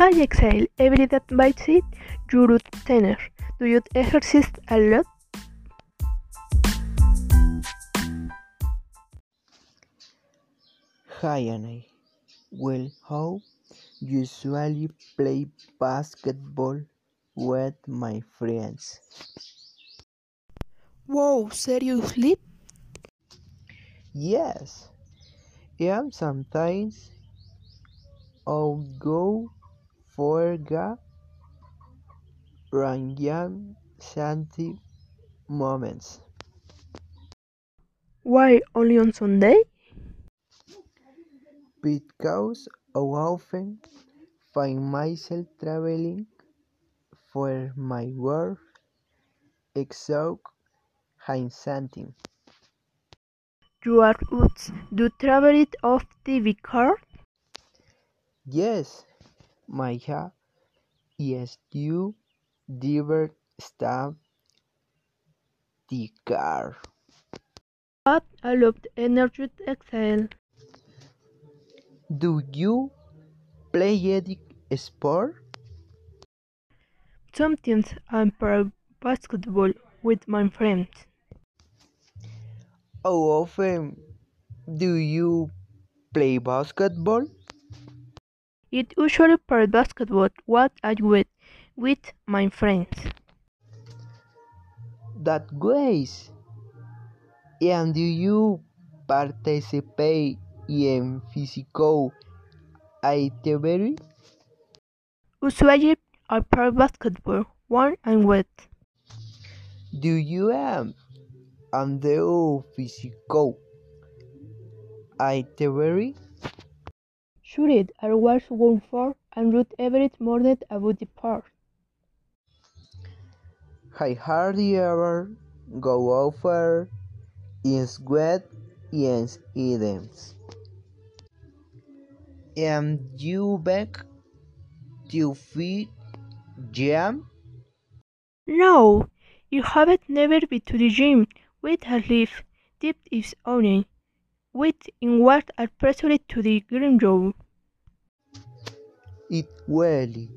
High exhale every that bites it, you root tenor. Do you exercise a lot? Hi Anna. Well, how usually play basketball with my friends. Wow, seriously? Yes, and sometimes I'll go for a random Santi moments. Why only on Sunday? Because I often find myself traveling for my work, exhaust and something. You are. Do travel it off the car? Yes, Maya, yes, you stop the car. But I loved energy exhale. Do you play any sport? Sometimes I play basketball with my friends. How often do you play basketball? It usually play basketball what I with with my friends. That ways. And do you participate in physical activity? Usually I play basketball one and with. Do you um, have under physical activity? Sure, I was going for and root every morning about the park. I hardly ever go over in sweat and items. And you back to feed jam? No, you haven't never been to the gym with a leaf dipped is onion, with in what are pressured to the green roll. It really